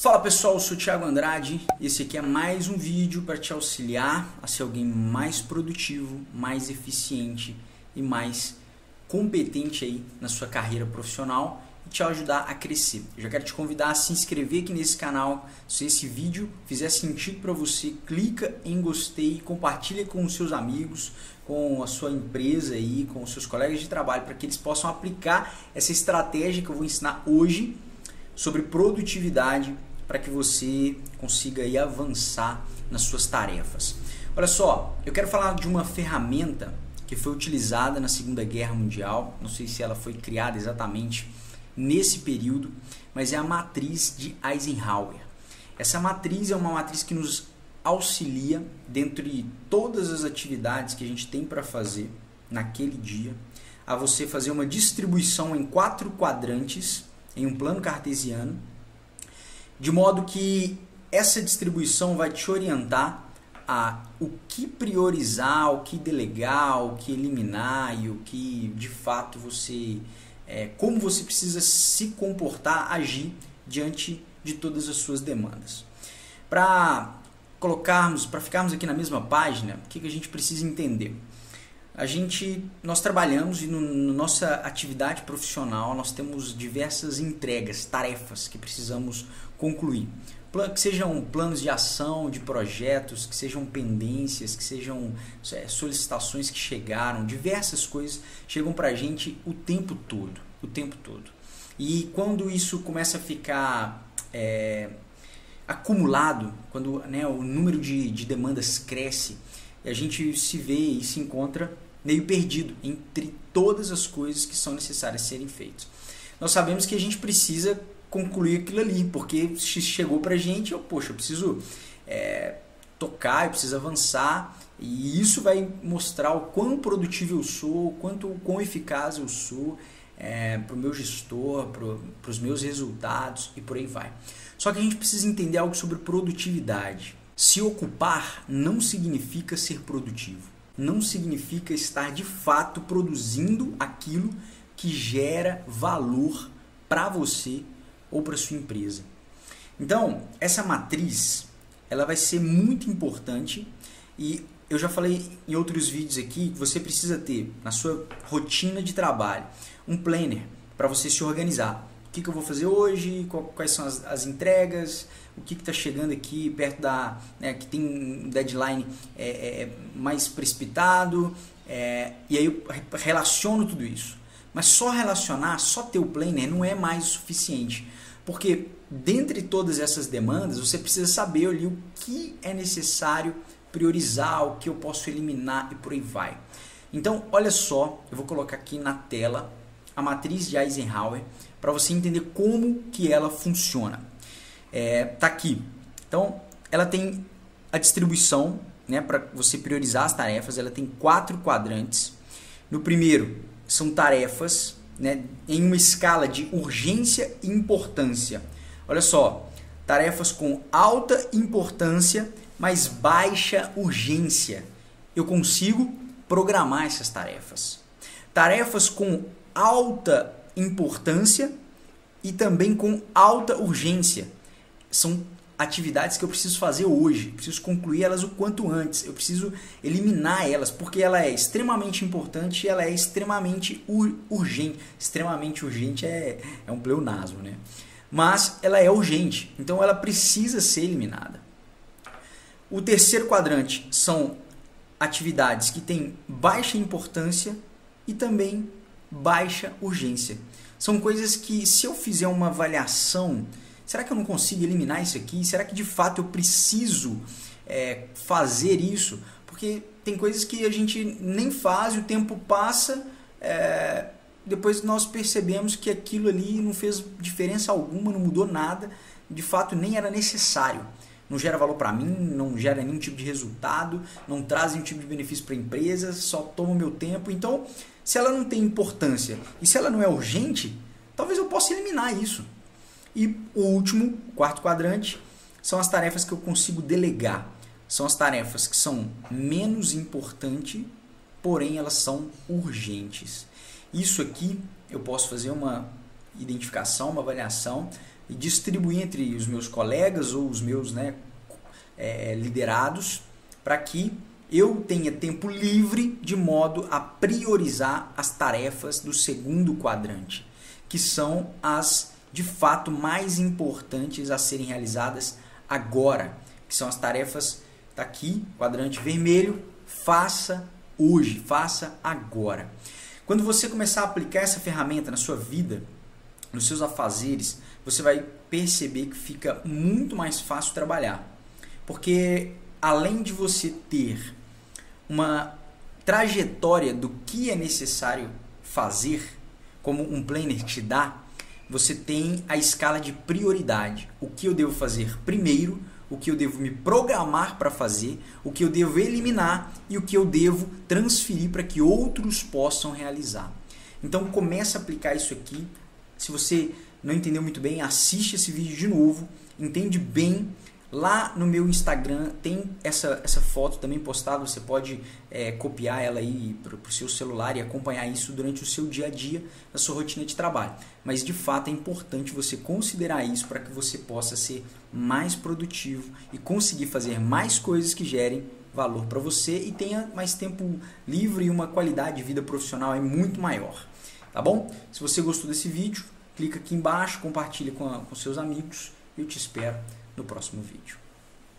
Fala pessoal, eu sou o Thiago Andrade e esse aqui é mais um vídeo para te auxiliar a ser alguém mais produtivo, mais eficiente e mais competente aí na sua carreira profissional e te ajudar a crescer. Eu já quero te convidar a se inscrever aqui nesse canal. Se esse vídeo fizer sentido para você, clica em gostei, compartilha com os seus amigos, com a sua empresa aí, com os seus colegas de trabalho para que eles possam aplicar essa estratégia que eu vou ensinar hoje sobre produtividade para que você consiga aí avançar nas suas tarefas. Olha só, eu quero falar de uma ferramenta que foi utilizada na Segunda Guerra Mundial. Não sei se ela foi criada exatamente nesse período, mas é a matriz de Eisenhower. Essa matriz é uma matriz que nos auxilia dentre todas as atividades que a gente tem para fazer naquele dia, a você fazer uma distribuição em quatro quadrantes em um plano cartesiano de modo que essa distribuição vai te orientar a o que priorizar, o que delegar, o que eliminar e o que de fato você, é, como você precisa se comportar, agir diante de todas as suas demandas. Para colocarmos, para ficarmos aqui na mesma página, o que, que a gente precisa entender? a gente nós trabalhamos e no, no, nossa atividade profissional nós temos diversas entregas, tarefas que precisamos concluir. Que sejam planos de ação, de projetos, que sejam pendências, que sejam é, solicitações que chegaram, diversas coisas chegam para a gente o tempo todo, o tempo todo. E quando isso começa a ficar é, acumulado, quando né, o número de, de demandas cresce, a gente se vê e se encontra meio perdido entre todas as coisas que são necessárias serem feitas. Nós sabemos que a gente precisa concluir aquilo ali, porque chegou para a gente, eu, poxa, eu preciso é, tocar, eu preciso avançar, e isso vai mostrar o quão produtivo eu sou, o quanto o quão eficaz eu sou é, para o meu gestor, para os meus resultados e por aí vai. Só que a gente precisa entender algo sobre produtividade. Se ocupar não significa ser produtivo não significa estar de fato produzindo aquilo que gera valor para você ou para sua empresa. Então, essa matriz, ela vai ser muito importante e eu já falei em outros vídeos aqui que você precisa ter na sua rotina de trabalho um planner para você se organizar o que, que eu vou fazer hoje, quais são as, as entregas, o que está chegando aqui perto da. Né, que tem um deadline é, é, mais precipitado, é, e aí eu relaciono tudo isso. Mas só relacionar, só ter o planner não é mais o suficiente. Porque dentre todas essas demandas, você precisa saber ali o que é necessário priorizar, o que eu posso eliminar e por aí vai. Então, olha só, eu vou colocar aqui na tela a matriz de Eisenhower para você entender como que ela funciona. É, tá aqui. Então, ela tem a distribuição, né, para você priorizar as tarefas. Ela tem quatro quadrantes. No primeiro são tarefas, né, em uma escala de urgência e importância. Olha só, tarefas com alta importância, mas baixa urgência. Eu consigo programar essas tarefas. Tarefas com alta importância e também com alta urgência. São atividades que eu preciso fazer hoje, preciso concluir elas o quanto antes, eu preciso eliminar elas, porque ela é extremamente importante e ela é extremamente ur urgente. Extremamente urgente é, é um pleonasmo, né? Mas ela é urgente, então ela precisa ser eliminada. O terceiro quadrante são atividades que têm baixa importância e também baixa urgência. São coisas que, se eu fizer uma avaliação, será que eu não consigo eliminar isso aqui? Será que de fato eu preciso é, fazer isso? Porque tem coisas que a gente nem faz, o tempo passa, é, depois nós percebemos que aquilo ali não fez diferença alguma, não mudou nada, de fato nem era necessário não gera valor para mim, não gera nenhum tipo de resultado, não traz nenhum tipo de benefício para a empresa, só toma o meu tempo. Então, se ela não tem importância e se ela não é urgente, talvez eu possa eliminar isso. E o último, quarto quadrante, são as tarefas que eu consigo delegar. São as tarefas que são menos importantes, porém elas são urgentes. Isso aqui eu posso fazer uma identificação, uma avaliação e distribuir entre os meus colegas ou os meus né, é, liderados para que eu tenha tempo livre de modo a priorizar as tarefas do segundo quadrante, que são as de fato mais importantes a serem realizadas agora, que são as tarefas tá aqui, quadrante vermelho, faça hoje, faça agora. Quando você começar a aplicar essa ferramenta na sua vida, nos seus afazeres, você vai perceber que fica muito mais fácil trabalhar. Porque além de você ter uma trajetória do que é necessário fazer, como um planner te dá, você tem a escala de prioridade. O que eu devo fazer primeiro, o que eu devo me programar para fazer, o que eu devo eliminar e o que eu devo transferir para que outros possam realizar. Então comece a aplicar isso aqui. Se você não entendeu muito bem, assiste esse vídeo de novo, entende bem Lá no meu Instagram tem essa, essa foto também postada, você pode é, copiar ela aí para o seu celular e acompanhar isso durante o seu dia a dia, na sua rotina de trabalho. Mas de fato é importante você considerar isso para que você possa ser mais produtivo e conseguir fazer mais coisas que gerem valor para você e tenha mais tempo livre e uma qualidade de vida profissional é muito maior. Tá bom? Se você gostou desse vídeo, clica aqui embaixo, compartilha com, a, com seus amigos eu te espero no próximo vídeo.